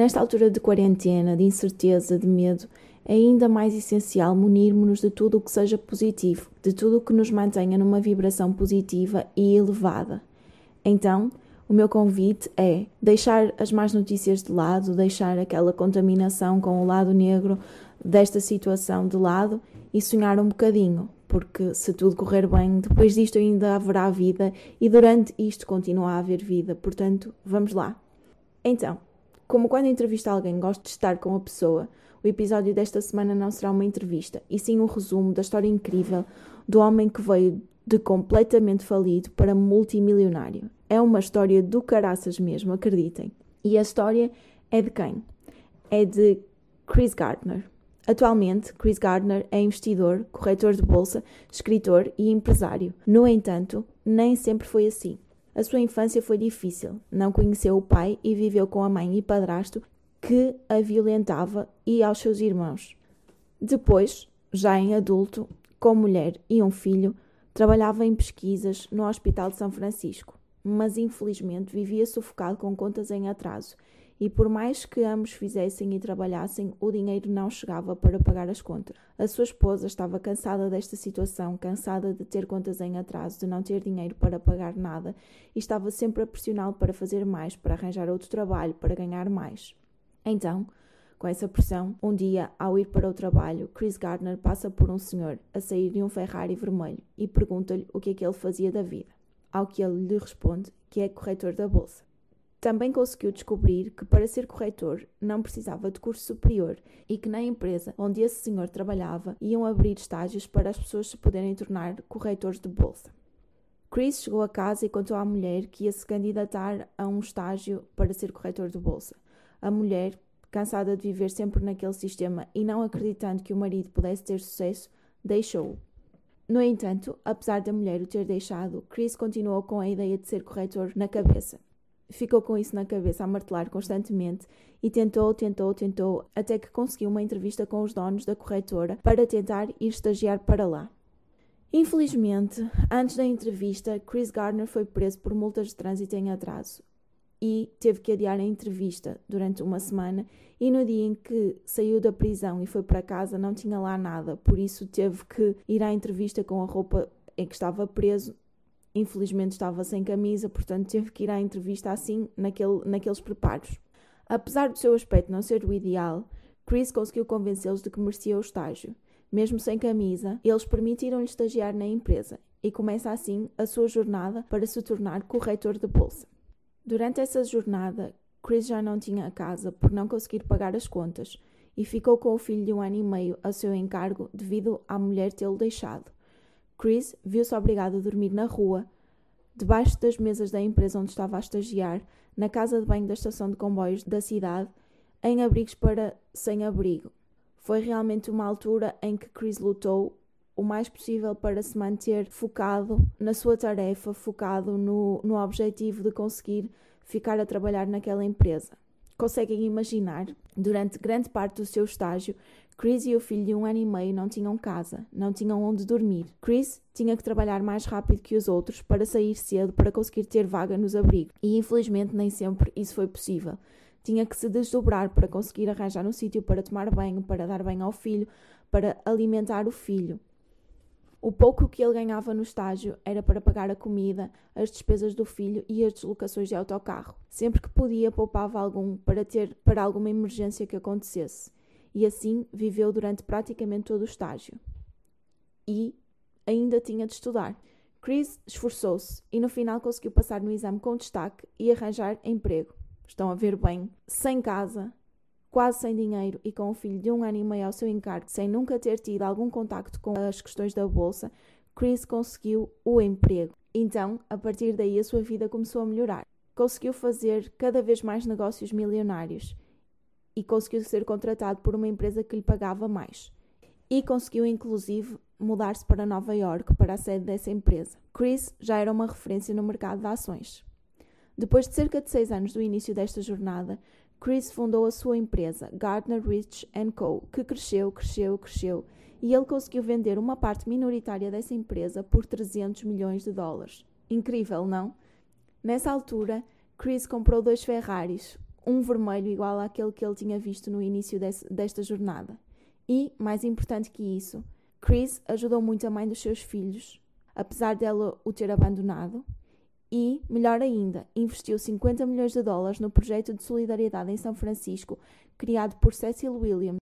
Nesta altura de quarentena, de incerteza, de medo, é ainda mais essencial munirmos-nos de tudo o que seja positivo, de tudo o que nos mantenha numa vibração positiva e elevada. Então, o meu convite é deixar as más notícias de lado, deixar aquela contaminação com o lado negro desta situação de lado e sonhar um bocadinho, porque se tudo correr bem, depois disto ainda haverá vida e durante isto continua a haver vida, portanto, vamos lá. Então, como quando entrevisto alguém gosto de estar com a pessoa, o episódio desta semana não será uma entrevista, e sim um resumo da história incrível do homem que veio de completamente falido para multimilionário. É uma história do caraças mesmo, acreditem. E a história é de quem? É de Chris Gardner. Atualmente, Chris Gardner é investidor, corretor de bolsa, escritor e empresário. No entanto, nem sempre foi assim. A sua infância foi difícil. Não conheceu o pai e viveu com a mãe e padrasto que a violentava e aos seus irmãos. Depois, já em adulto, com mulher e um filho, trabalhava em pesquisas no Hospital de São Francisco, mas infelizmente vivia sufocado com contas em atraso e por mais que ambos fizessem e trabalhassem, o dinheiro não chegava para pagar as contas. A sua esposa estava cansada desta situação, cansada de ter contas em atraso, de não ter dinheiro para pagar nada e estava sempre a pressioná-lo para fazer mais, para arranjar outro trabalho, para ganhar mais. Então, com essa pressão, um dia, ao ir para o trabalho, Chris Gardner passa por um senhor a sair de um Ferrari vermelho e pergunta-lhe o que é que ele fazia da vida. Ao que ele lhe responde que é corretor da bolsa. Também conseguiu descobrir que para ser corretor não precisava de curso superior e que na empresa onde esse senhor trabalhava iam abrir estágios para as pessoas se poderem tornar corretores de bolsa. Chris chegou a casa e contou à mulher que ia se candidatar a um estágio para ser corretor de bolsa. A mulher, cansada de viver sempre naquele sistema e não acreditando que o marido pudesse ter sucesso, deixou-o. No entanto, apesar da mulher o ter deixado, Chris continuou com a ideia de ser corretor na cabeça ficou com isso na cabeça a martelar constantemente e tentou, tentou, tentou, até que conseguiu uma entrevista com os donos da corretora para tentar ir estagiar para lá. Infelizmente, antes da entrevista, Chris Gardner foi preso por multas de trânsito em atraso e teve que adiar a entrevista durante uma semana e no dia em que saiu da prisão e foi para casa não tinha lá nada, por isso teve que ir à entrevista com a roupa em que estava preso Infelizmente estava sem camisa, portanto teve que ir à entrevista assim, naquele, naqueles preparos. Apesar do seu aspecto não ser o ideal, Chris conseguiu convencê-los de que merecia o estágio. Mesmo sem camisa, eles permitiram-lhe estagiar na empresa e começa assim a sua jornada para se tornar corretor de bolsa. Durante essa jornada, Chris já não tinha casa por não conseguir pagar as contas e ficou com o filho de um ano e meio a seu encargo devido à mulher tê-lo deixado. Chris viu-se obrigado a dormir na rua, debaixo das mesas da empresa onde estava a estagiar, na casa de banho da estação de comboios da cidade, em abrigos para sem-abrigo. Foi realmente uma altura em que Chris lutou o mais possível para se manter focado na sua tarefa, focado no, no objetivo de conseguir ficar a trabalhar naquela empresa. Conseguem imaginar, durante grande parte do seu estágio, Chris e o filho de um ano e meio não tinham casa, não tinham onde dormir. Chris tinha que trabalhar mais rápido que os outros para sair cedo para conseguir ter vaga nos abrigos. E infelizmente nem sempre isso foi possível. Tinha que se desdobrar para conseguir arranjar um sítio para tomar banho, para dar banho ao filho, para alimentar o filho. O pouco que ele ganhava no estágio era para pagar a comida, as despesas do filho e as deslocações de autocarro. Sempre que podia, poupava algum para ter para alguma emergência que acontecesse e assim viveu durante praticamente todo o estágio. E ainda tinha de estudar. Chris esforçou-se e no final conseguiu passar no exame com destaque e arranjar emprego. Estão a ver bem, sem casa, quase sem dinheiro e com o filho de um ano e meio ao seu encargo, sem nunca ter tido algum contacto com as questões da bolsa, Chris conseguiu o emprego. Então, a partir daí, a sua vida começou a melhorar. Conseguiu fazer cada vez mais negócios milionários e conseguiu ser contratado por uma empresa que lhe pagava mais. E conseguiu, inclusive, mudar-se para Nova York para a sede dessa empresa. Chris já era uma referência no mercado de ações. Depois de cerca de seis anos do início desta jornada, Chris fundou a sua empresa, Gardner Rich Co., que cresceu, cresceu, cresceu, e ele conseguiu vender uma parte minoritária dessa empresa por 300 milhões de dólares. Incrível, não? Nessa altura, Chris comprou dois Ferraris, um vermelho igual àquele que ele tinha visto no início desse, desta jornada. E, mais importante que isso, Chris ajudou muito a mãe dos seus filhos, apesar dela o ter abandonado, e, melhor ainda, investiu 50 milhões de dólares no projeto de solidariedade em São Francisco, criado por Cecil Williams,